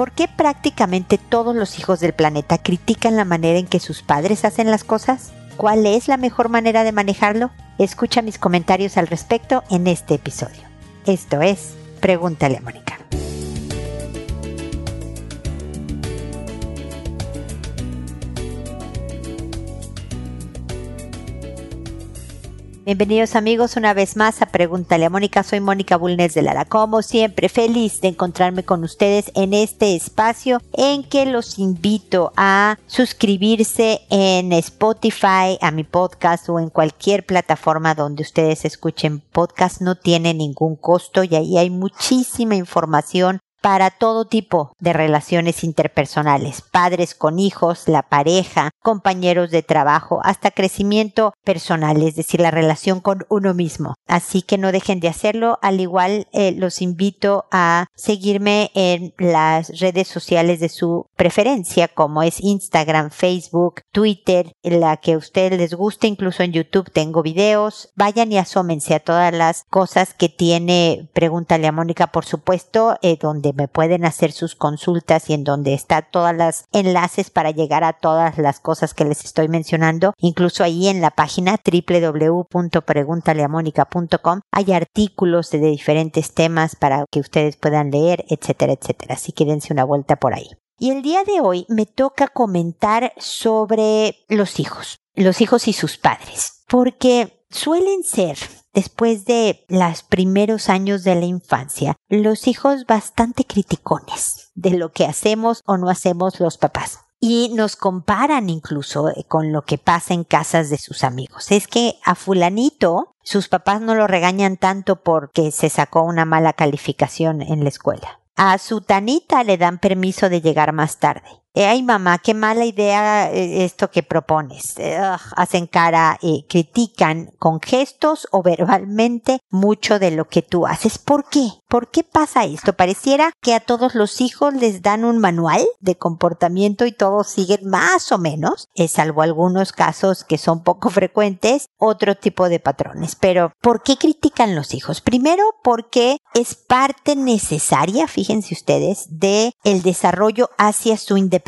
¿Por qué prácticamente todos los hijos del planeta critican la manera en que sus padres hacen las cosas? ¿Cuál es la mejor manera de manejarlo? Escucha mis comentarios al respecto en este episodio. Esto es Pregúntale a Mónica. Bienvenidos amigos una vez más a Pregúntale a Mónica. Soy Mónica Bulnes de Lara. Como siempre, feliz de encontrarme con ustedes en este espacio en que los invito a suscribirse en Spotify, a mi podcast o en cualquier plataforma donde ustedes escuchen podcast. No tiene ningún costo y ahí hay muchísima información para todo tipo de relaciones interpersonales, padres con hijos, la pareja, compañeros de trabajo, hasta crecimiento personal, es decir, la relación con uno mismo. Así que no dejen de hacerlo, al igual eh, los invito a seguirme en las redes sociales de su preferencia, como es Instagram, Facebook, Twitter, la que a ustedes les guste, incluso en YouTube tengo videos. Vayan y asómense a todas las cosas que tiene Pregúntale a Mónica, por supuesto, eh, donde me pueden hacer sus consultas y en donde está todas las enlaces para llegar a todas las cosas que les estoy mencionando. Incluso ahí en la página www.preguntaleamónica.com hay artículos de diferentes temas para que ustedes puedan leer, etcétera, etcétera. Así que dense una vuelta por ahí. Y el día de hoy me toca comentar sobre los hijos, los hijos y sus padres, porque suelen ser después de los primeros años de la infancia, los hijos bastante criticones de lo que hacemos o no hacemos los papás. Y nos comparan incluso eh, con lo que pasa en casas de sus amigos. Es que a fulanito sus papás no lo regañan tanto porque se sacó una mala calificación en la escuela. A su tanita le dan permiso de llegar más tarde. Eh, ay mamá, qué mala idea eh, esto que propones. hacen cara, y critican con gestos o verbalmente mucho de lo que tú haces. ¿Por qué? ¿Por qué pasa esto? Pareciera que a todos los hijos les dan un manual de comportamiento y todos siguen más o menos, salvo algunos casos que son poco frecuentes, otro tipo de patrones. Pero, ¿por qué critican los hijos? Primero, porque es parte necesaria, fíjense ustedes, de el desarrollo hacia su independencia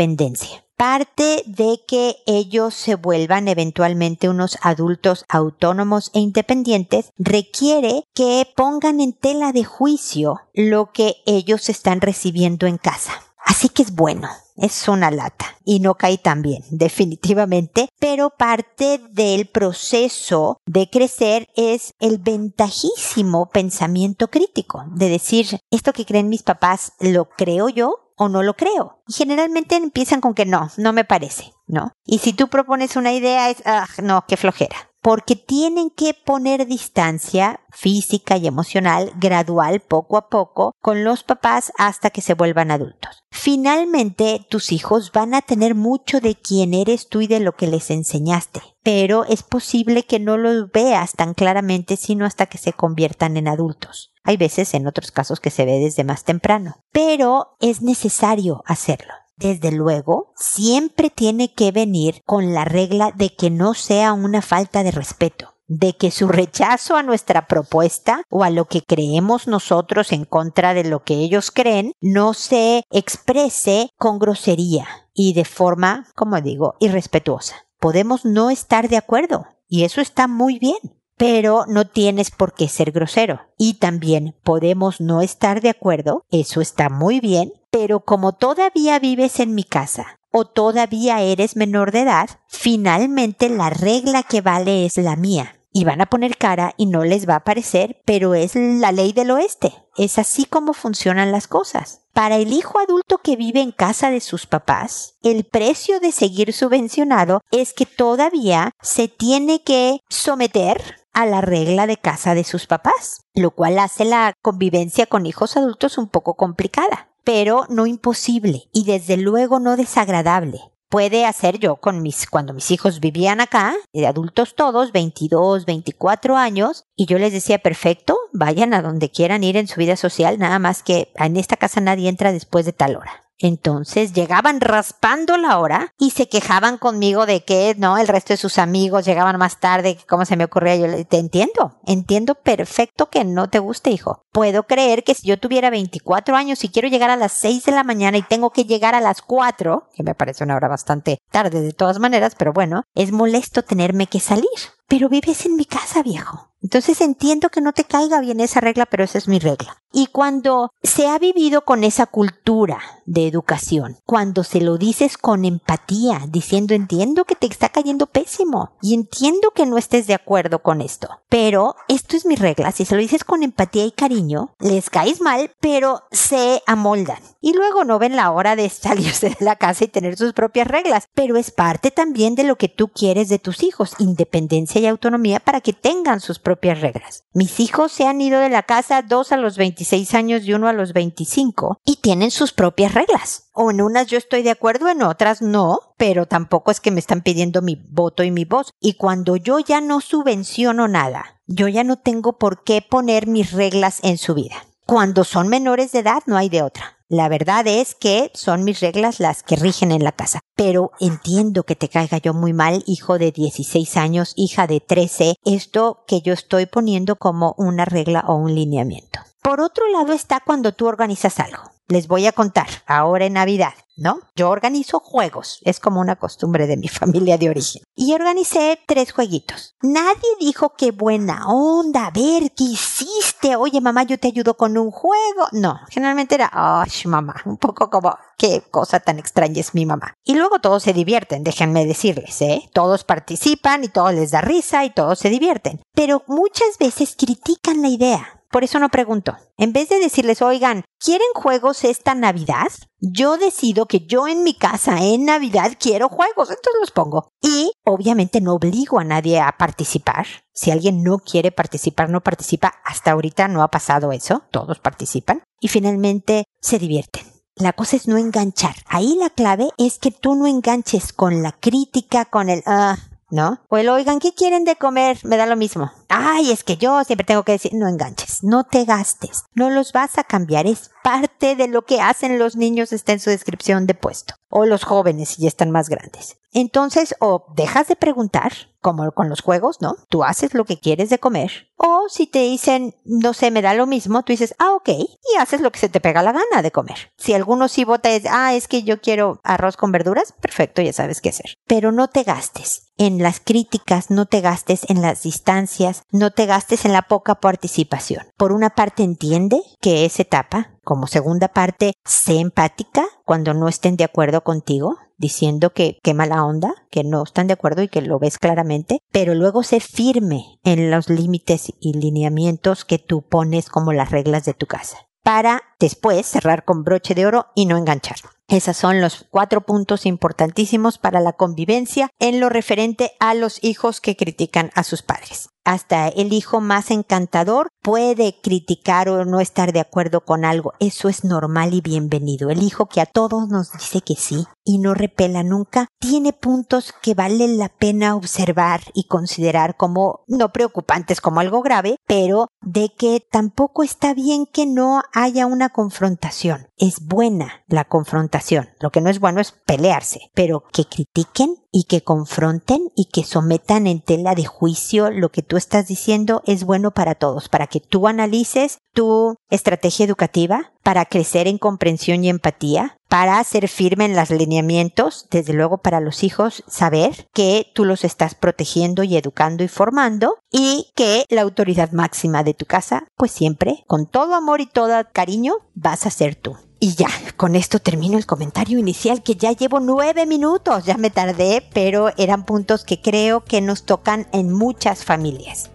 Parte de que ellos se vuelvan eventualmente unos adultos autónomos e independientes requiere que pongan en tela de juicio lo que ellos están recibiendo en casa. Así que es bueno, es una lata y no cae tan bien, definitivamente, pero parte del proceso de crecer es el ventajísimo pensamiento crítico, de decir, esto que creen mis papás lo creo yo o no lo creo. Y generalmente empiezan con que no, no me parece, ¿no? Y si tú propones una idea es, ah, no, qué flojera. Porque tienen que poner distancia física y emocional gradual, poco a poco, con los papás hasta que se vuelvan adultos. Finalmente, tus hijos van a tener mucho de quién eres tú y de lo que les enseñaste, pero es posible que no lo veas tan claramente sino hasta que se conviertan en adultos. Hay veces en otros casos que se ve desde más temprano, pero es necesario hacerlo. Desde luego, siempre tiene que venir con la regla de que no sea una falta de respeto, de que su rechazo a nuestra propuesta o a lo que creemos nosotros en contra de lo que ellos creen no se exprese con grosería y de forma, como digo, irrespetuosa. Podemos no estar de acuerdo y eso está muy bien pero no tienes por qué ser grosero. Y también podemos no estar de acuerdo, eso está muy bien, pero como todavía vives en mi casa o todavía eres menor de edad, finalmente la regla que vale es la mía. Y van a poner cara y no les va a parecer, pero es la ley del oeste. Es así como funcionan las cosas. Para el hijo adulto que vive en casa de sus papás, el precio de seguir subvencionado es que todavía se tiene que someter a la regla de casa de sus papás, lo cual hace la convivencia con hijos adultos un poco complicada, pero no imposible y desde luego no desagradable. Puede hacer yo con mis, cuando mis hijos vivían acá, de adultos todos, 22, 24 años, y yo les decía, perfecto, vayan a donde quieran ir en su vida social, nada más que en esta casa nadie entra después de tal hora Entonces llegaban raspando la hora y se quejaban conmigo de que no, el resto de sus amigos llegaban más tarde, cómo se me ocurría. Yo te entiendo, entiendo perfecto que no te guste, hijo. Puedo creer que si yo tuviera 24 años y quiero llegar a las 6 de la mañana y tengo que llegar a las 4, que me parece una hora bastante tarde de todas maneras, pero bueno, es molesto tenerme que salir. Pero vives en mi casa, viejo. Entonces entiendo que no te caiga bien esa regla, pero esa es mi regla. Y cuando se ha vivido con esa cultura de educación, cuando se lo dices con empatía, diciendo entiendo que te está cayendo pésimo y entiendo que no estés de acuerdo con esto, pero esto es mi regla, si se lo dices con empatía y cariño, les caes mal, pero se amoldan. Y luego no ven la hora de salirse de la casa y tener sus propias reglas, pero es parte también de lo que tú quieres de tus hijos, independencia y autonomía para que tengan sus propias reglas. Mis hijos se han ido de la casa dos a los 26 años y uno a los 25 y tienen sus propias reglas. O en unas yo estoy de acuerdo, en otras no, pero tampoco es que me están pidiendo mi voto y mi voz. Y cuando yo ya no subvenciono nada, yo ya no tengo por qué poner mis reglas en su vida. Cuando son menores de edad no hay de otra. La verdad es que son mis reglas las que rigen en la casa. Pero entiendo que te caiga yo muy mal, hijo de 16 años, hija de 13, esto que yo estoy poniendo como una regla o un lineamiento. Por otro lado está cuando tú organizas algo. Les voy a contar, ahora en Navidad, ¿no? Yo organizo juegos, es como una costumbre de mi familia de origen. Y organicé tres jueguitos. Nadie dijo qué buena onda, a ver, ¿qué hiciste? Oye, mamá, yo te ayudo con un juego. No, generalmente era, ay, mamá, un poco como, qué cosa tan extraña es mi mamá. Y luego todos se divierten, déjenme decirles, ¿eh? Todos participan y todos les da risa y todos se divierten. Pero muchas veces critican la idea. Por eso no pregunto. En vez de decirles, oigan, ¿quieren juegos esta Navidad? Yo decido que yo en mi casa en Navidad quiero juegos, entonces los pongo. Y obviamente no obligo a nadie a participar. Si alguien no quiere participar, no participa. Hasta ahorita no ha pasado eso. Todos participan. Y finalmente se divierten. La cosa es no enganchar. Ahí la clave es que tú no enganches con la crítica, con el, ah, ¿no? O el, oigan, ¿qué quieren de comer? Me da lo mismo. Ay, es que yo siempre tengo que decir, no enganches, no te gastes, no los vas a cambiar, es parte de lo que hacen los niños, está en su descripción de puesto. O los jóvenes, si ya están más grandes. Entonces, o dejas de preguntar, como con los juegos, ¿no? Tú haces lo que quieres de comer. O si te dicen, no sé, me da lo mismo, tú dices, ah, ok, y haces lo que se te pega la gana de comer. Si alguno sí vota, es, ah, es que yo quiero arroz con verduras, perfecto, ya sabes qué hacer. Pero no te gastes en las críticas, no te gastes en las distancias, no te gastes en la poca participación. Por una parte entiende que es etapa, como segunda parte, sé empática cuando no estén de acuerdo contigo, diciendo que qué mala onda, que no están de acuerdo y que lo ves claramente, pero luego sé firme en los límites y lineamientos que tú pones como las reglas de tu casa para después cerrar con broche de oro y no enganchar. Esos son los cuatro puntos importantísimos para la convivencia en lo referente a los hijos que critican a sus padres hasta el hijo más encantador puede criticar o no estar de acuerdo con algo. Eso es normal y bienvenido. El hijo que a todos nos dice que sí y no repela nunca, tiene puntos que vale la pena observar y considerar como no preocupantes como algo grave, pero de que tampoco está bien que no haya una confrontación. Es buena la confrontación. Lo que no es bueno es pelearse, pero que critiquen y que confronten y que sometan en tela de juicio lo que tú estás diciendo es bueno para todos, para que tú analices tu estrategia educativa, para crecer en comprensión y empatía, para ser firme en los lineamientos, desde luego para los hijos saber que tú los estás protegiendo y educando y formando y que la autoridad máxima de tu casa, pues siempre, con todo amor y todo cariño, vas a ser tú. Y ya, con esto termino el comentario inicial que ya llevo nueve minutos, ya me tardé, pero eran puntos que creo que nos tocan en muchas familias.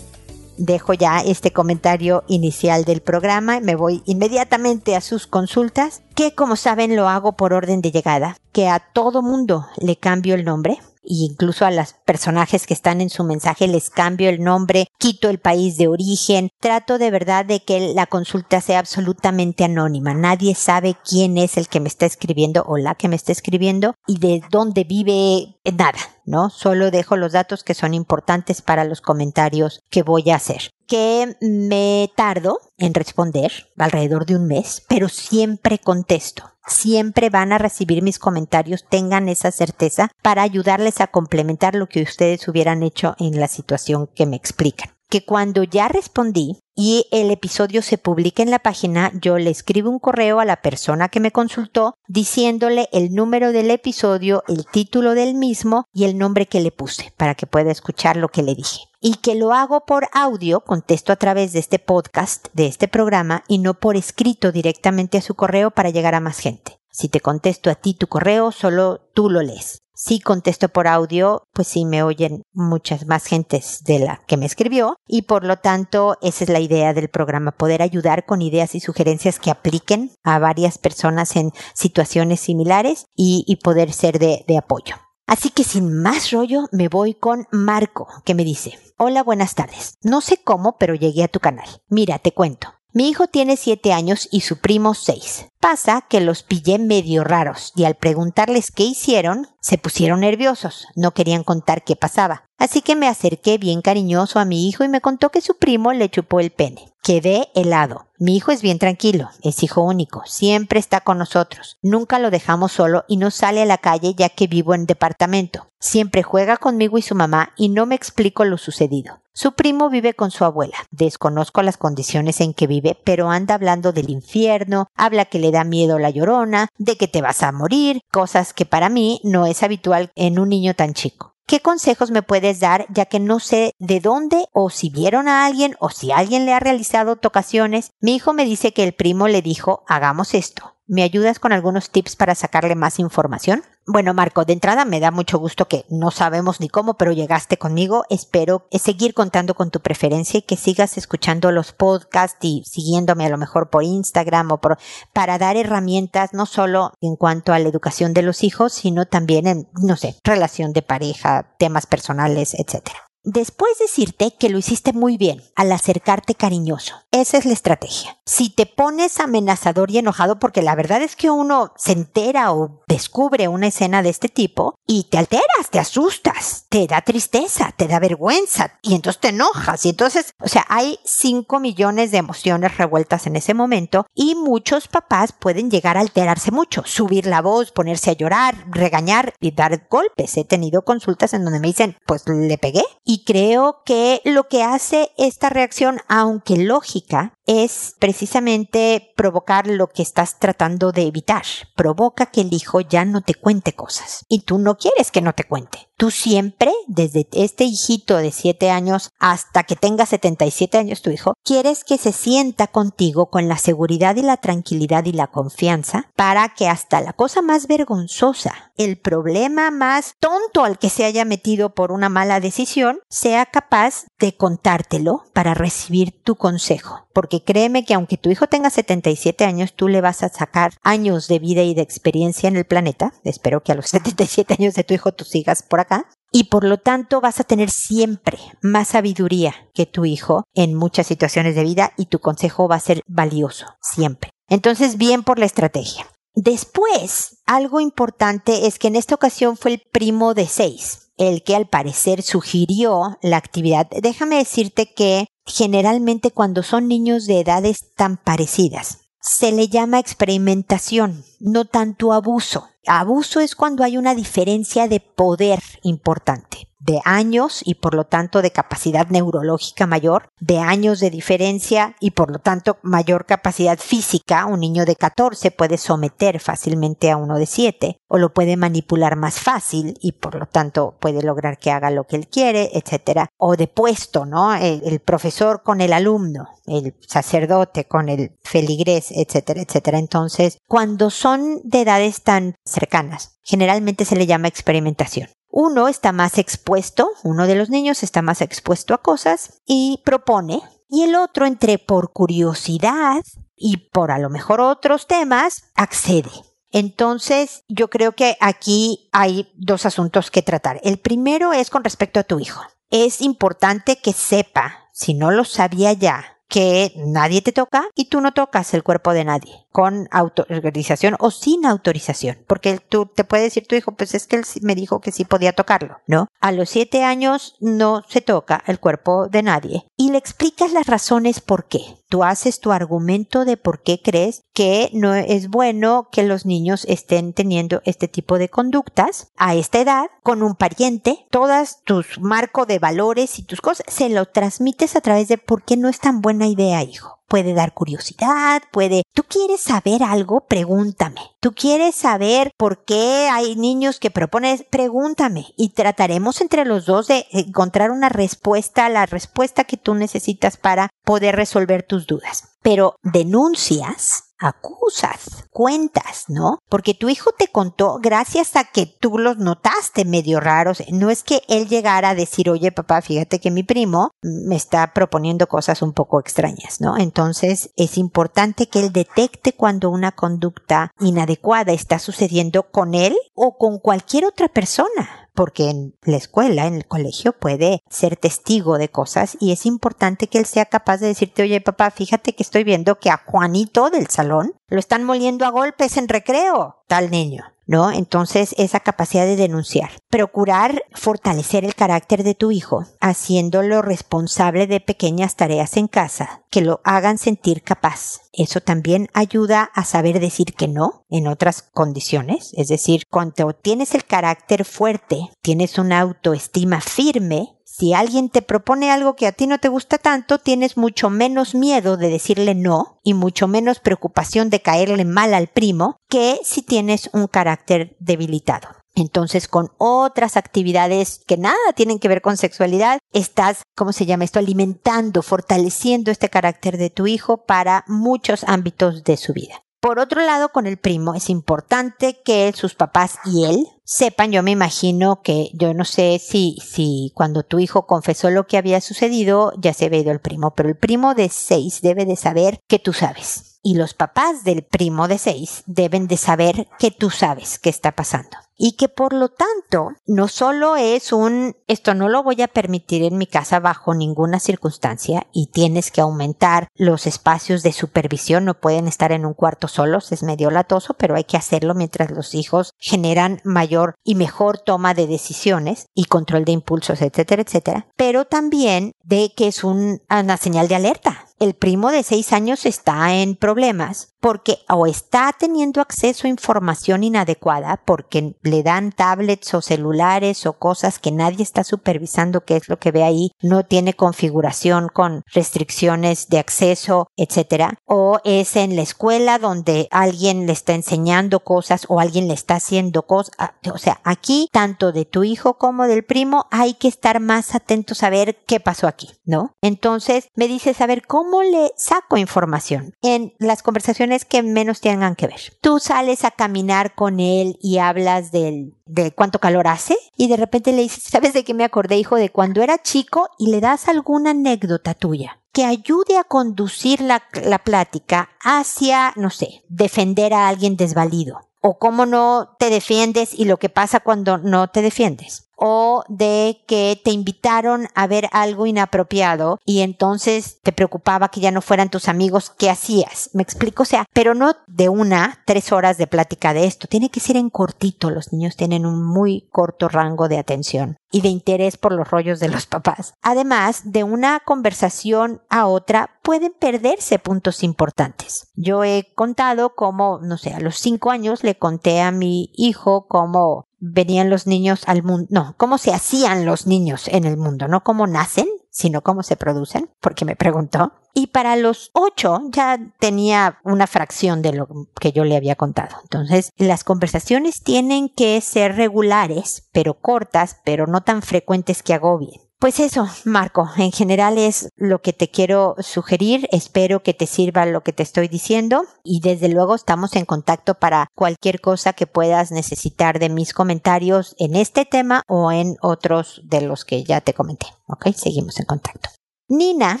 Dejo ya este comentario inicial del programa y me voy inmediatamente a sus consultas, que como saben lo hago por orden de llegada, que a todo mundo le cambio el nombre incluso a los personajes que están en su mensaje les cambio el nombre, quito el país de origen, trato de verdad de que la consulta sea absolutamente anónima, nadie sabe quién es el que me está escribiendo o la que me está escribiendo y de dónde vive, nada, ¿no? Solo dejo los datos que son importantes para los comentarios que voy a hacer. Que me tardo en responder alrededor de un mes, pero siempre contesto. Siempre van a recibir mis comentarios, tengan esa certeza para ayudarles a complementar lo que ustedes hubieran hecho en la situación que me explican que cuando ya respondí y el episodio se publica en la página, yo le escribo un correo a la persona que me consultó diciéndole el número del episodio, el título del mismo y el nombre que le puse para que pueda escuchar lo que le dije. Y que lo hago por audio, contesto a través de este podcast, de este programa, y no por escrito directamente a su correo para llegar a más gente. Si te contesto a ti tu correo, solo tú lo lees. Si contesto por audio, pues sí me oyen muchas más gentes de la que me escribió y por lo tanto esa es la idea del programa, poder ayudar con ideas y sugerencias que apliquen a varias personas en situaciones similares y, poder ser de, de apoyo. Así que sin más rollo me voy con Marco, que me dice, hola, buenas tardes. No sé cómo, pero llegué a tu canal. Mira, te cuento. Mi hijo tiene siete años y su primo seis. Pasa que los pillé medio raros y al preguntarles qué hicieron, se pusieron nerviosos, no querían contar qué pasaba. Así que me acerqué bien cariñoso a mi hijo y me contó que su primo le chupó el pene. Quedé helado. Mi hijo es bien tranquilo, es hijo único, siempre está con nosotros. Nunca lo dejamos solo y no sale a la calle ya que vivo en departamento. Siempre juega conmigo y su mamá y no me explico lo sucedido. Su primo vive con su abuela. Desconozco las condiciones en que vive, pero anda hablando del infierno, habla que le da miedo la llorona, de que te vas a morir, cosas que para mí no es habitual en un niño tan chico. ¿Qué consejos me puedes dar ya que no sé de dónde o si vieron a alguien o si alguien le ha realizado tocaciones? Mi hijo me dice que el primo le dijo hagamos esto. ¿Me ayudas con algunos tips para sacarle más información? Bueno, Marco, de entrada me da mucho gusto que no sabemos ni cómo, pero llegaste conmigo. Espero seguir contando con tu preferencia y que sigas escuchando los podcasts y siguiéndome a lo mejor por Instagram o por, para dar herramientas no solo en cuanto a la educación de los hijos, sino también en, no sé, relación de pareja, temas personales, etcétera. Después decirte que lo hiciste muy bien al acercarte cariñoso. Esa es la estrategia. Si te pones amenazador y enojado, porque la verdad es que uno se entera o descubre una escena de este tipo y te alteras, te asustas, te da tristeza, te da vergüenza y entonces te enojas. Y entonces, o sea, hay 5 millones de emociones revueltas en ese momento y muchos papás pueden llegar a alterarse mucho, subir la voz, ponerse a llorar, regañar y dar golpes. He tenido consultas en donde me dicen, pues le pegué y creo que lo que hace esta reacción, aunque lógica, es precisamente provocar lo que estás tratando de evitar. Provoca que el hijo ya no te cuente cosas. Y tú no quieres que no te cuente. Tú siempre, desde este hijito de 7 años hasta que tenga 77 años tu hijo, quieres que se sienta contigo con la seguridad y la tranquilidad y la confianza para que hasta la cosa más vergonzosa, el problema más tonto al que se haya metido por una mala decisión, sea capaz de contártelo para recibir tu consejo. Porque créeme que aunque tu hijo tenga 77 años, tú le vas a sacar años de vida y de experiencia en el planeta. Espero que a los 77 años de tu hijo tú sigas por acá. Y por lo tanto vas a tener siempre más sabiduría que tu hijo en muchas situaciones de vida y tu consejo va a ser valioso, siempre. Entonces, bien por la estrategia. Después, algo importante es que en esta ocasión fue el primo de seis, el que al parecer sugirió la actividad. Déjame decirte que generalmente cuando son niños de edades tan parecidas, se le llama experimentación, no tanto abuso. Abuso es cuando hay una diferencia de poder importante de años y por lo tanto de capacidad neurológica mayor, de años de diferencia y por lo tanto mayor capacidad física, un niño de 14 puede someter fácilmente a uno de 7 o lo puede manipular más fácil y por lo tanto puede lograr que haga lo que él quiere, etcétera, o de puesto, ¿no? El, profesor con el alumno, el sacerdote con el feligrés, etcétera, etcétera. Entonces, cuando son de edades tan cercanas, generalmente se le llama experimentación. Uno está más expuesto, uno de los niños está más expuesto a cosas y propone, y el otro entre por curiosidad y por a lo mejor otros temas, accede. Entonces, yo creo que aquí hay dos asuntos que tratar. El primero es con respecto a tu hijo. Es importante que sepa, si no lo sabía ya, que nadie te toca y tú no tocas el cuerpo de nadie con autorización o sin autorización, porque tú te puede decir tu hijo, pues es que él me dijo que sí podía tocarlo, ¿no? A los siete años no se toca el cuerpo de nadie y le explicas las razones por qué. Tú haces tu argumento de por qué crees que no es bueno que los niños estén teniendo este tipo de conductas a esta edad con un pariente, todas tus marco de valores y tus cosas, se lo transmites a través de por qué no es tan buena idea, hijo puede dar curiosidad, puede... ¿Tú quieres saber algo? Pregúntame. ¿Tú quieres saber por qué hay niños que proponen? Pregúntame. Y trataremos entre los dos de encontrar una respuesta, la respuesta que tú necesitas para poder resolver tus dudas. Pero denuncias acusas, cuentas, ¿no? Porque tu hijo te contó gracias a que tú los notaste medio raros. No es que él llegara a decir, oye papá, fíjate que mi primo me está proponiendo cosas un poco extrañas, ¿no? Entonces es importante que él detecte cuando una conducta inadecuada está sucediendo con él o con cualquier otra persona porque en la escuela, en el colegio, puede ser testigo de cosas y es importante que él sea capaz de decirte, oye papá, fíjate que estoy viendo que a Juanito del salón lo están moliendo a golpes en recreo, tal niño. ¿No? Entonces, esa capacidad de denunciar. Procurar fortalecer el carácter de tu hijo, haciéndolo responsable de pequeñas tareas en casa, que lo hagan sentir capaz. Eso también ayuda a saber decir que no en otras condiciones. Es decir, cuando tienes el carácter fuerte, tienes una autoestima firme, si alguien te propone algo que a ti no te gusta tanto, tienes mucho menos miedo de decirle no y mucho menos preocupación de caerle mal al primo que si tienes un carácter debilitado. Entonces, con otras actividades que nada tienen que ver con sexualidad, estás, ¿cómo se llama esto? Alimentando, fortaleciendo este carácter de tu hijo para muchos ámbitos de su vida. Por otro lado, con el primo es importante que sus papás y él sepan, yo me imagino que yo no sé si, si cuando tu hijo confesó lo que había sucedido, ya se había ido el primo, pero el primo de seis debe de saber que tú sabes. Y los papás del primo de seis deben de saber que tú sabes qué está pasando y que por lo tanto no solo es un esto no lo voy a permitir en mi casa bajo ninguna circunstancia y tienes que aumentar los espacios de supervisión, no pueden estar en un cuarto solos, es medio latoso, pero hay que hacerlo mientras los hijos generan mayor y mejor toma de decisiones y control de impulsos, etcétera, etcétera, pero también de que es una señal de alerta el primo de seis años está en problemas porque o está teniendo acceso a información inadecuada porque le dan tablets o celulares o cosas que nadie está supervisando qué es lo que ve ahí, no tiene configuración con restricciones de acceso, etcétera, o es en la escuela donde alguien le está enseñando cosas o alguien le está haciendo cosas, ah, o sea, aquí tanto de tu hijo como del primo hay que estar más atentos a ver qué pasó aquí, ¿no? Entonces me dices a ver cómo le saco información en las conversaciones que menos tengan que ver. Tú sales a caminar con él y hablas del, de cuánto calor hace y de repente le dices, ¿sabes de qué me acordé, hijo? De cuando era chico y le das alguna anécdota tuya que ayude a conducir la, la plática hacia, no sé, defender a alguien desvalido o cómo no te defiendes y lo que pasa cuando no te defiendes o de que te invitaron a ver algo inapropiado y entonces te preocupaba que ya no fueran tus amigos, ¿qué hacías? Me explico, o sea, pero no de una, tres horas de plática de esto, tiene que ser en cortito, los niños tienen un muy corto rango de atención y de interés por los rollos de los papás. Además, de una conversación a otra pueden perderse puntos importantes. Yo he contado cómo, no sé, a los cinco años le conté a mi hijo cómo venían los niños al mundo, no, cómo se hacían los niños en el mundo, no cómo nacen, sino cómo se producen, porque me preguntó. Y para los ocho ya tenía una fracción de lo que yo le había contado. Entonces, las conversaciones tienen que ser regulares, pero cortas, pero no tan frecuentes que agobien. Pues eso, Marco, en general es lo que te quiero sugerir. Espero que te sirva lo que te estoy diciendo y desde luego estamos en contacto para cualquier cosa que puedas necesitar de mis comentarios en este tema o en otros de los que ya te comenté. Ok, seguimos en contacto. Nina,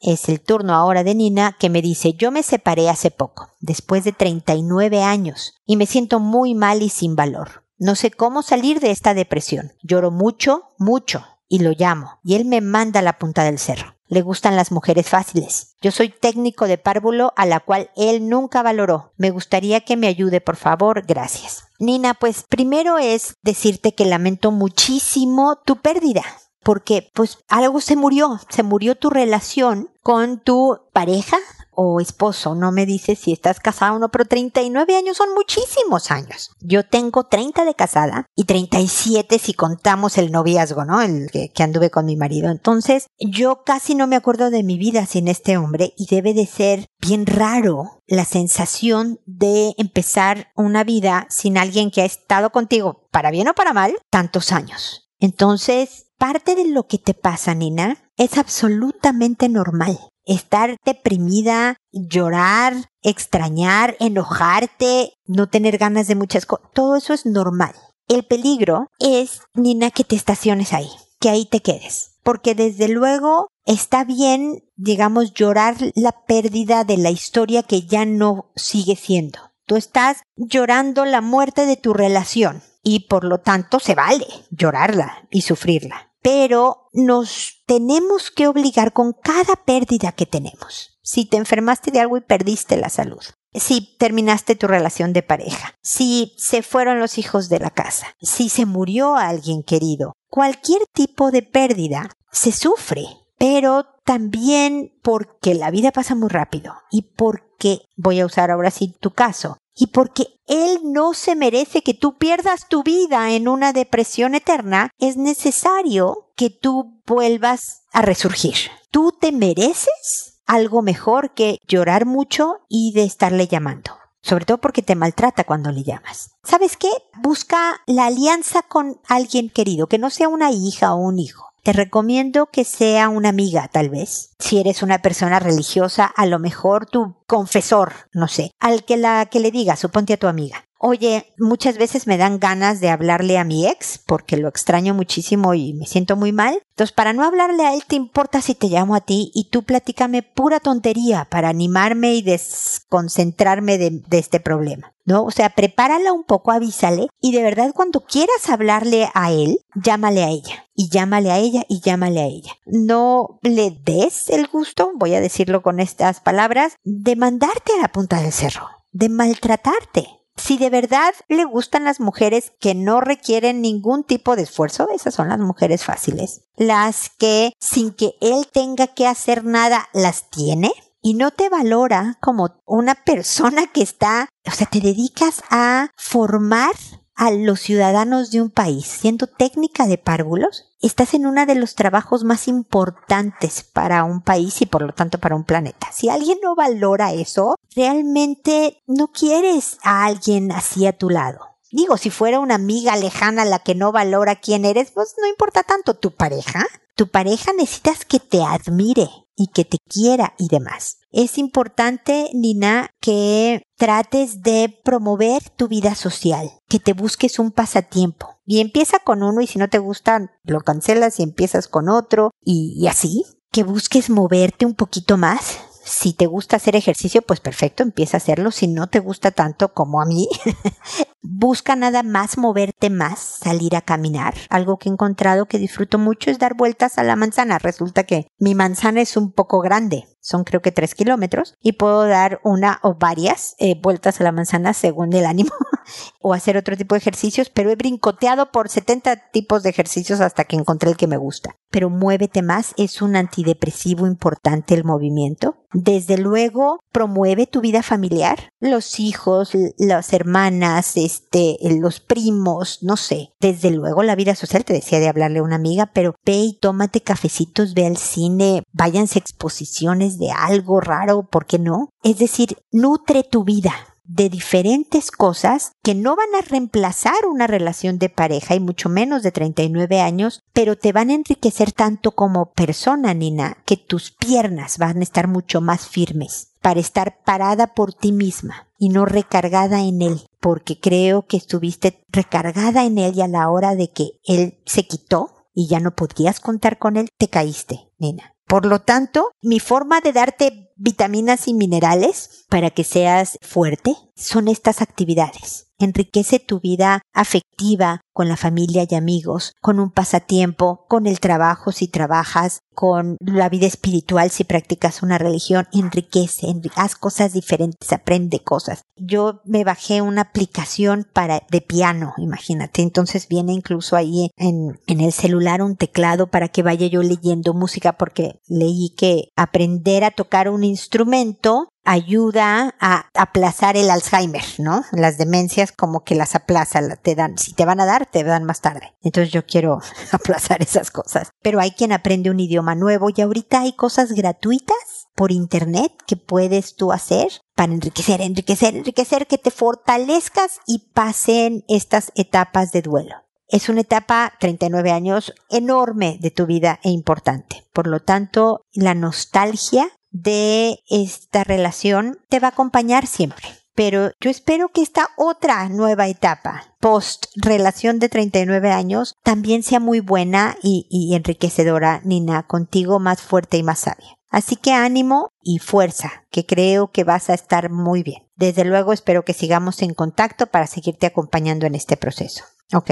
es el turno ahora de Nina, que me dice, yo me separé hace poco, después de 39 años, y me siento muy mal y sin valor. No sé cómo salir de esta depresión. Lloro mucho, mucho y lo llamo, y él me manda a la punta del cerro. le gustan las mujeres fáciles. Yo soy técnico de párvulo a la cual él nunca valoró. Me gustaría que me ayude, por favor. Gracias. Nina, pues primero es decirte que lamento muchísimo tu pérdida porque pues algo se murió, se murió tu relación con tu pareja, o esposo, no me dices si estás casado o no, pero 39 años son muchísimos años. Yo tengo 30 de casada y 37 si contamos el noviazgo, ¿no? El que, que anduve con mi marido. Entonces, yo casi no me acuerdo de mi vida sin este hombre y debe de ser bien raro la sensación de empezar una vida sin alguien que ha estado contigo, para bien o para mal, tantos años. Entonces, parte de lo que te pasa, Nina, es absolutamente normal estar deprimida, llorar, extrañar, enojarte, no tener ganas de muchas cosas, todo eso es normal. El peligro es, Nina, que te estaciones ahí, que ahí te quedes. Porque desde luego está bien, digamos, llorar la pérdida de la historia que ya no sigue siendo. Tú estás llorando la muerte de tu relación y por lo tanto se vale llorarla y sufrirla pero nos tenemos que obligar con cada pérdida que tenemos. Si te enfermaste de algo y perdiste la salud, si terminaste tu relación de pareja, si se fueron los hijos de la casa, si se murió alguien querido, cualquier tipo de pérdida se sufre, pero también porque la vida pasa muy rápido y porque, voy a usar ahora sí tu caso, y porque Él no se merece que tú pierdas tu vida en una depresión eterna, es necesario que tú vuelvas a resurgir. Tú te mereces algo mejor que llorar mucho y de estarle llamando. Sobre todo porque te maltrata cuando le llamas. ¿Sabes qué? Busca la alianza con alguien querido, que no sea una hija o un hijo te recomiendo que sea una amiga, tal vez. Si eres una persona religiosa, a lo mejor tu confesor, no sé, al que la que le diga, suponte a tu amiga. Oye, muchas veces me dan ganas de hablarle a mi ex porque lo extraño muchísimo y me siento muy mal. Entonces, para no hablarle a él, ¿te importa si te llamo a ti y tú platícame pura tontería para animarme y desconcentrarme de, de este problema? ¿No? O sea, prepárala un poco, avísale y de verdad cuando quieras hablarle a él, llámale a ella y llámale a ella y llámale a ella. No le des el gusto, voy a decirlo con estas palabras, de mandarte a la punta del cerro, de maltratarte si de verdad le gustan las mujeres que no requieren ningún tipo de esfuerzo, esas son las mujeres fáciles. Las que sin que él tenga que hacer nada las tiene y no te valora como una persona que está, o sea, te dedicas a formar a los ciudadanos de un país siendo técnica de párvulos, estás en uno de los trabajos más importantes para un país y por lo tanto para un planeta. Si alguien no valora eso, realmente no quieres a alguien así a tu lado. Digo, si fuera una amiga lejana la que no valora quién eres, pues no importa tanto tu pareja. Tu pareja necesitas que te admire y que te quiera y demás. Es importante, Nina, que trates de promover tu vida social, que te busques un pasatiempo. Y empieza con uno y si no te gusta, lo cancelas y empiezas con otro y, y así. Que busques moverte un poquito más, si te gusta hacer ejercicio, pues perfecto, empieza a hacerlo. Si no te gusta tanto como a mí, busca nada más moverte más, salir a caminar. Algo que he encontrado que disfruto mucho es dar vueltas a la manzana. Resulta que mi manzana es un poco grande, son creo que tres kilómetros, y puedo dar una o varias eh, vueltas a la manzana según el ánimo, o hacer otro tipo de ejercicios, pero he brincoteado por 70 tipos de ejercicios hasta que encontré el que me gusta. Pero muévete más, es un antidepresivo importante el movimiento. Desde luego, promueve tu vida familiar, los hijos, las hermanas, este, los primos, no sé. Desde luego la vida social, te decía de hablarle a una amiga, pero ve y tómate cafecitos, ve al cine, váyanse exposiciones de algo raro, ¿por qué no? Es decir, nutre tu vida de diferentes cosas que no van a reemplazar una relación de pareja y mucho menos de 39 años, pero te van a enriquecer tanto como persona, Nina, que tus piernas van a estar mucho más firmes para estar parada por ti misma y no recargada en él, porque creo que estuviste recargada en él y a la hora de que él se quitó y ya no podías contar con él, te caíste, Nina. Por lo tanto, mi forma de darte vitaminas y minerales para que seas fuerte son estas actividades. Enriquece tu vida afectiva con la familia y amigos, con un pasatiempo, con el trabajo si trabajas, con la vida espiritual si practicas una religión, enriquece, haz cosas diferentes, aprende cosas. Yo me bajé una aplicación para de piano, imagínate, entonces viene incluso ahí en, en el celular un teclado para que vaya yo leyendo música porque leí que aprender a tocar un instrumento ayuda a aplazar el Alzheimer, ¿no? Las demencias como que las aplaza, te dan, si te van a dar, te dan más tarde. Entonces yo quiero aplazar esas cosas. Pero hay quien aprende un idioma nuevo y ahorita hay cosas gratuitas por internet que puedes tú hacer para enriquecer, enriquecer, enriquecer, que te fortalezcas y pasen estas etapas de duelo. Es una etapa, 39 años, enorme de tu vida e importante. Por lo tanto, la nostalgia de esta relación te va a acompañar siempre. Pero yo espero que esta otra nueva etapa, post relación de 39 años, también sea muy buena y, enriquecedora, Nina, contigo más fuerte y más sabia. Así que ánimo y fuerza, que creo que vas a estar muy bien. Desde luego espero que sigamos en contacto para seguirte acompañando en este proceso. ¿Ok?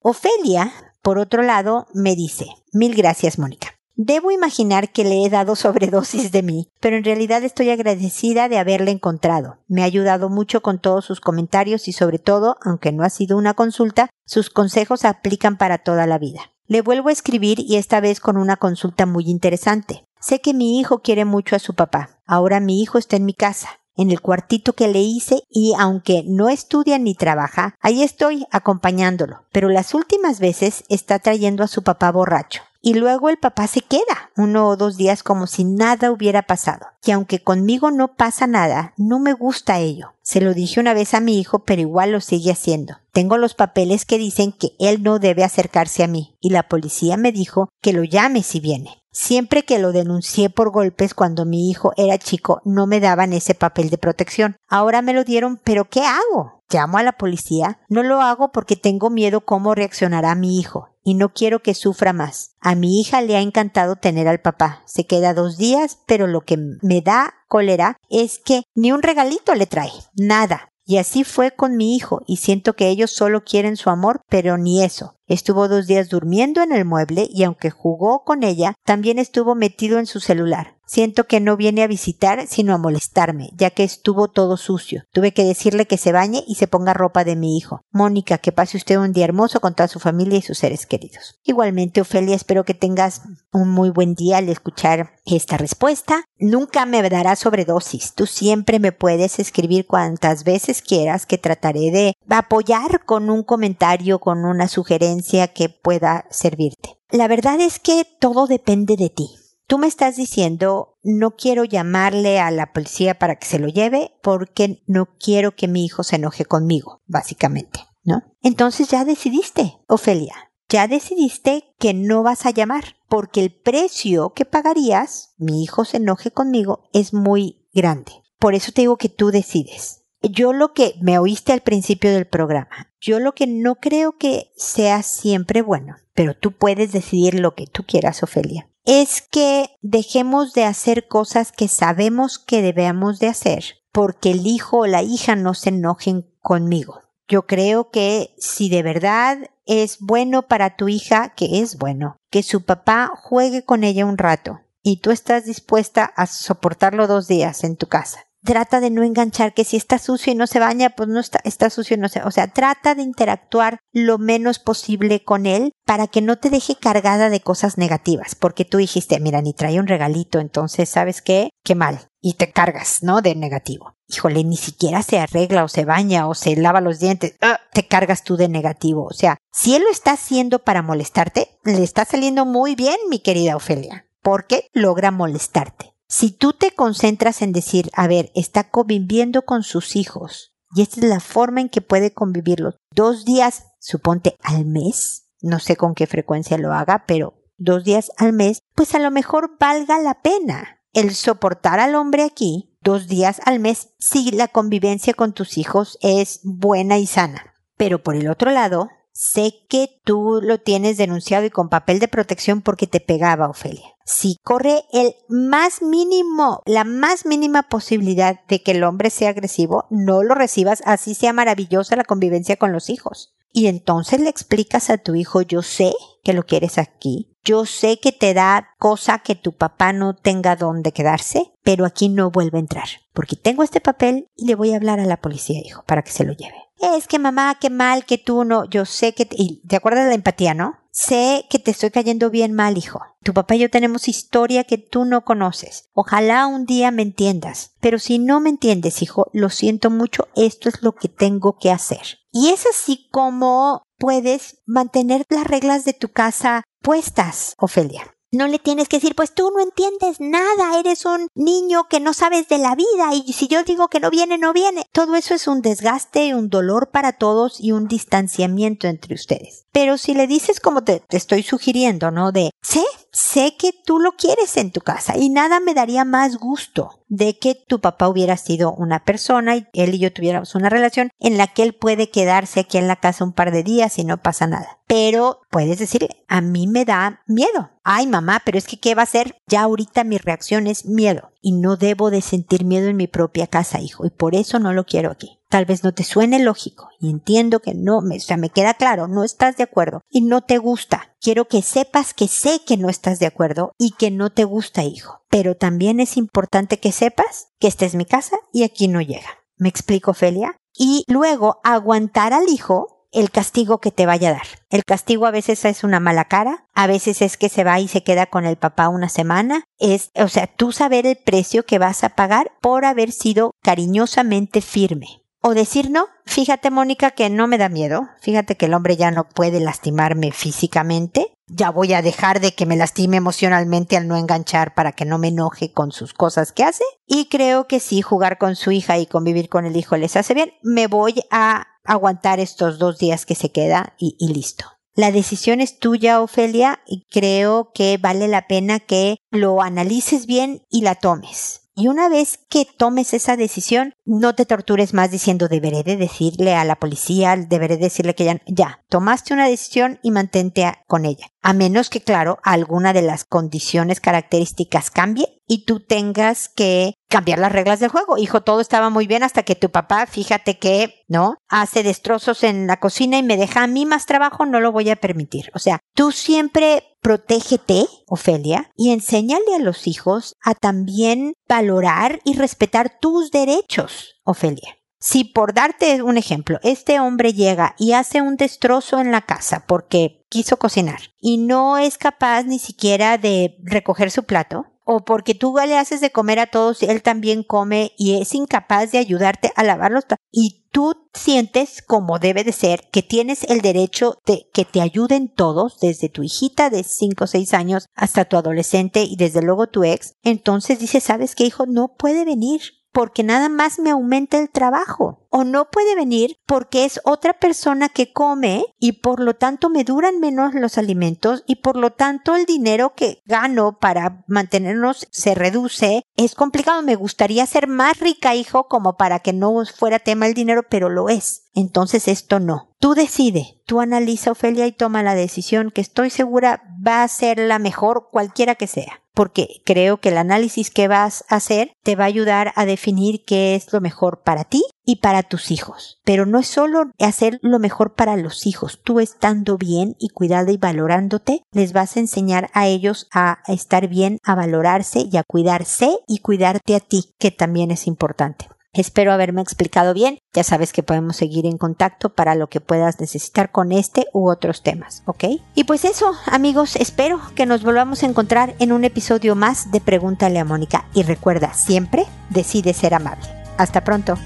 Ofelia, por otro lado, me dice, mil gracias, Mónica. Debo imaginar que le he dado sobredosis de mí, pero en realidad estoy agradecida de haberle encontrado. Me ha ayudado mucho con todos sus comentarios y sobre todo, aunque no ha sido una consulta, sus consejos aplican para toda la vida. Le vuelvo a escribir y esta vez con una consulta muy interesante. Sé que mi hijo quiere mucho a su papá. Ahora mi hijo está en mi casa en el cuartito que le hice y aunque no estudia ni trabaja, ahí estoy acompañándolo. Pero las últimas veces está trayendo a su papá borracho y luego el papá se queda uno o dos días como si nada hubiera pasado. Y aunque conmigo no pasa nada, no me gusta ello. Se lo dije una vez a mi hijo, pero igual lo sigue haciendo. Tengo los papeles que dicen que él no debe acercarse a mí, y la policía me dijo que lo llame si viene. Siempre que lo denuncié por golpes cuando mi hijo era chico, no me daban ese papel de protección. Ahora me lo dieron, pero ¿qué hago? ¿Llamo a la policía? No lo hago porque tengo miedo cómo reaccionará mi hijo y no quiero que sufra más. A mi hija le ha encantado tener al papá. Se queda dos días, pero lo que me da cólera es que ni un regalito le trae. Nada. Y así fue con mi hijo, y siento que ellos solo quieren su amor, pero ni eso. Estuvo dos días durmiendo en el mueble y aunque jugó con ella, también estuvo metido en su celular. Siento que no viene a visitar sino a molestarme, ya que estuvo todo sucio. Tuve que decirle que se bañe y se ponga ropa de mi hijo. Mónica, que pase usted un día hermoso con toda su familia y sus seres queridos. Igualmente, Ofelia, espero que tengas un muy buen día al escuchar esta respuesta. Nunca me dará sobredosis. Tú siempre me puedes escribir cuantas veces quieras que trataré de apoyar con un comentario, con una sugerencia que pueda servirte. La verdad es que todo depende de ti. Tú me estás diciendo, no quiero llamarle a la policía para que se lo lleve porque no quiero que mi hijo se enoje conmigo, básicamente, ¿no? Entonces ya decidiste, Ofelia, ya decidiste que no vas a llamar porque el precio que pagarías, mi hijo se enoje conmigo, es muy grande. Por eso te digo que tú decides. Yo lo que me oíste al principio del programa, yo lo que no creo que sea siempre bueno, pero tú puedes decidir lo que tú quieras, Ofelia es que dejemos de hacer cosas que sabemos que debemos de hacer porque el hijo o la hija no se enojen conmigo. Yo creo que si de verdad es bueno para tu hija, que es bueno, que su papá juegue con ella un rato y tú estás dispuesta a soportarlo dos días en tu casa trata de no enganchar que si está sucio y no se baña, pues no está, está sucio y no se, o sea, trata de interactuar lo menos posible con él para que no te deje cargada de cosas negativas, porque tú dijiste, mira, ni trae un regalito, entonces, ¿sabes qué? Qué mal. Y te cargas, ¿no? De negativo. Híjole, ni siquiera se arregla o se baña o se lava los dientes. ¡ah! te cargas tú de negativo. O sea, si él lo está haciendo para molestarte, le está saliendo muy bien, mi querida Ofelia, porque logra molestarte. Si tú te concentras en decir, a ver, está conviviendo con sus hijos y esta es la forma en que puede convivirlos, dos días, suponte al mes, no sé con qué frecuencia lo haga, pero dos días al mes, pues a lo mejor valga la pena el soportar al hombre aquí dos días al mes si la convivencia con tus hijos es buena y sana. Pero por el otro lado, Sé que tú lo tienes denunciado y con papel de protección porque te pegaba, Ofelia. Si corre el más mínimo, la más mínima posibilidad de que el hombre sea agresivo, no lo recibas, así sea maravillosa la convivencia con los hijos. Y entonces le explicas a tu hijo, yo sé que lo quieres aquí, yo sé que te da cosa que tu papá no tenga dónde quedarse, pero aquí no vuelve a entrar, porque tengo este papel y le voy a hablar a la policía, hijo, para que se lo lleve es que mamá, qué mal que tú no, yo sé que, te, y te acuerdas de la empatía, ¿no? Sé que te estoy cayendo bien mal, hijo. Tu papá y yo tenemos historia que tú no conoces. Ojalá un día me entiendas. Pero si no me entiendes, hijo, lo siento mucho, esto es lo que tengo que hacer. Y es así como puedes mantener las reglas de tu casa puestas, Ofelia. No le tienes que decir, pues tú no entiendes nada, eres un niño que no sabes de la vida y si yo digo que no viene, no viene. Todo eso es un desgaste, un dolor para todos y un distanciamiento entre ustedes. Pero si le dices como te, te estoy sugiriendo, ¿no? De, sé, sé que tú lo quieres en tu casa y nada me daría más gusto de que tu papá hubiera sido una persona y él y yo tuviéramos una relación en la que él puede quedarse aquí en la casa un par de días y no pasa nada. Pero puedes decirle, a mí me da miedo. Ay, mamá, pero es que ¿qué va a ser? Ya ahorita mi reacción es miedo y no debo de sentir miedo en mi propia casa, hijo, y por eso no lo quiero aquí. Tal vez no te suene lógico y entiendo que no, me, o sea, me queda claro, no estás de acuerdo y no te gusta. Quiero que sepas que sé que no estás de acuerdo y que no te gusta, hijo. Pero también es importante que sepas que esta es mi casa y aquí no llega. ¿Me explico, Felia? Y luego aguantar al hijo el castigo que te vaya a dar. El castigo a veces es una mala cara, a veces es que se va y se queda con el papá una semana. Es, o sea, tú saber el precio que vas a pagar por haber sido cariñosamente firme. O decir no, fíjate Mónica que no me da miedo, fíjate que el hombre ya no puede lastimarme físicamente, ya voy a dejar de que me lastime emocionalmente al no enganchar para que no me enoje con sus cosas que hace. Y creo que sí, jugar con su hija y convivir con el hijo les hace bien. Me voy a aguantar estos dos días que se queda y, listo. La decisión es tuya, Ofelia, y creo que vale la pena que lo analices bien y la tomes. Y una vez que tomes esa decisión, no te tortures más diciendo deberé de decirle a la policía, deberé decirle que ya, ya, tomaste una decisión y mantente con ella. A menos que, claro, alguna de las condiciones características cambie y tú tengas que cambiar las reglas del juego. Hijo, todo estaba muy bien hasta que tu papá, fíjate que, ¿no? Hace destrozos en la cocina y me deja a mí más trabajo, no lo voy a permitir. O sea, tú siempre protégete, Ofelia, y enséñale a los hijos a también valorar y respetar tus derechos, Ofelia. Si por darte un ejemplo, este hombre llega y hace un destrozo en la casa porque quiso cocinar y no es capaz ni siquiera de recoger su plato, o porque tú le haces de comer a todos, él también come y es incapaz de ayudarte a lavar los y tú sientes como debe de ser que tienes el derecho de que te ayuden todos, desde tu hijita de 5 o 6 años hasta tu adolescente y desde luego tu ex, entonces dices, ¿sabes qué hijo? No puede venir porque nada más me aumenta el trabajo. O no puede venir porque es otra persona que come y por lo tanto me duran menos los alimentos y por lo tanto el dinero que gano para mantenernos se reduce. Es complicado. Me gustaría ser más rica, hijo, como para que no fuera tema el dinero, pero lo es. Entonces esto no. Tú decide, tú analiza, Ofelia, y toma la decisión que estoy segura va a ser la mejor cualquiera que sea porque creo que el análisis que vas a hacer te va a ayudar a definir qué es lo mejor para ti y para tus hijos. Pero no es solo hacer lo mejor para los hijos. Tú estando bien y cuidada y valorándote, les vas a enseñar a ellos a estar bien, a valorarse y a cuidarse y cuidarte a ti, que también es importante. Espero haberme explicado bien. Ya sabes que podemos seguir en contacto para lo que puedas necesitar con este u otros temas, ¿ok? Y pues eso, amigos, espero que nos volvamos a encontrar en un episodio más de Pregúntale a Mónica. Y recuerda, siempre decide ser amable. Hasta pronto.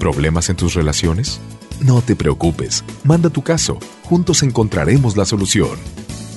¿Problemas en tus relaciones? No te preocupes, manda tu caso, juntos encontraremos la solución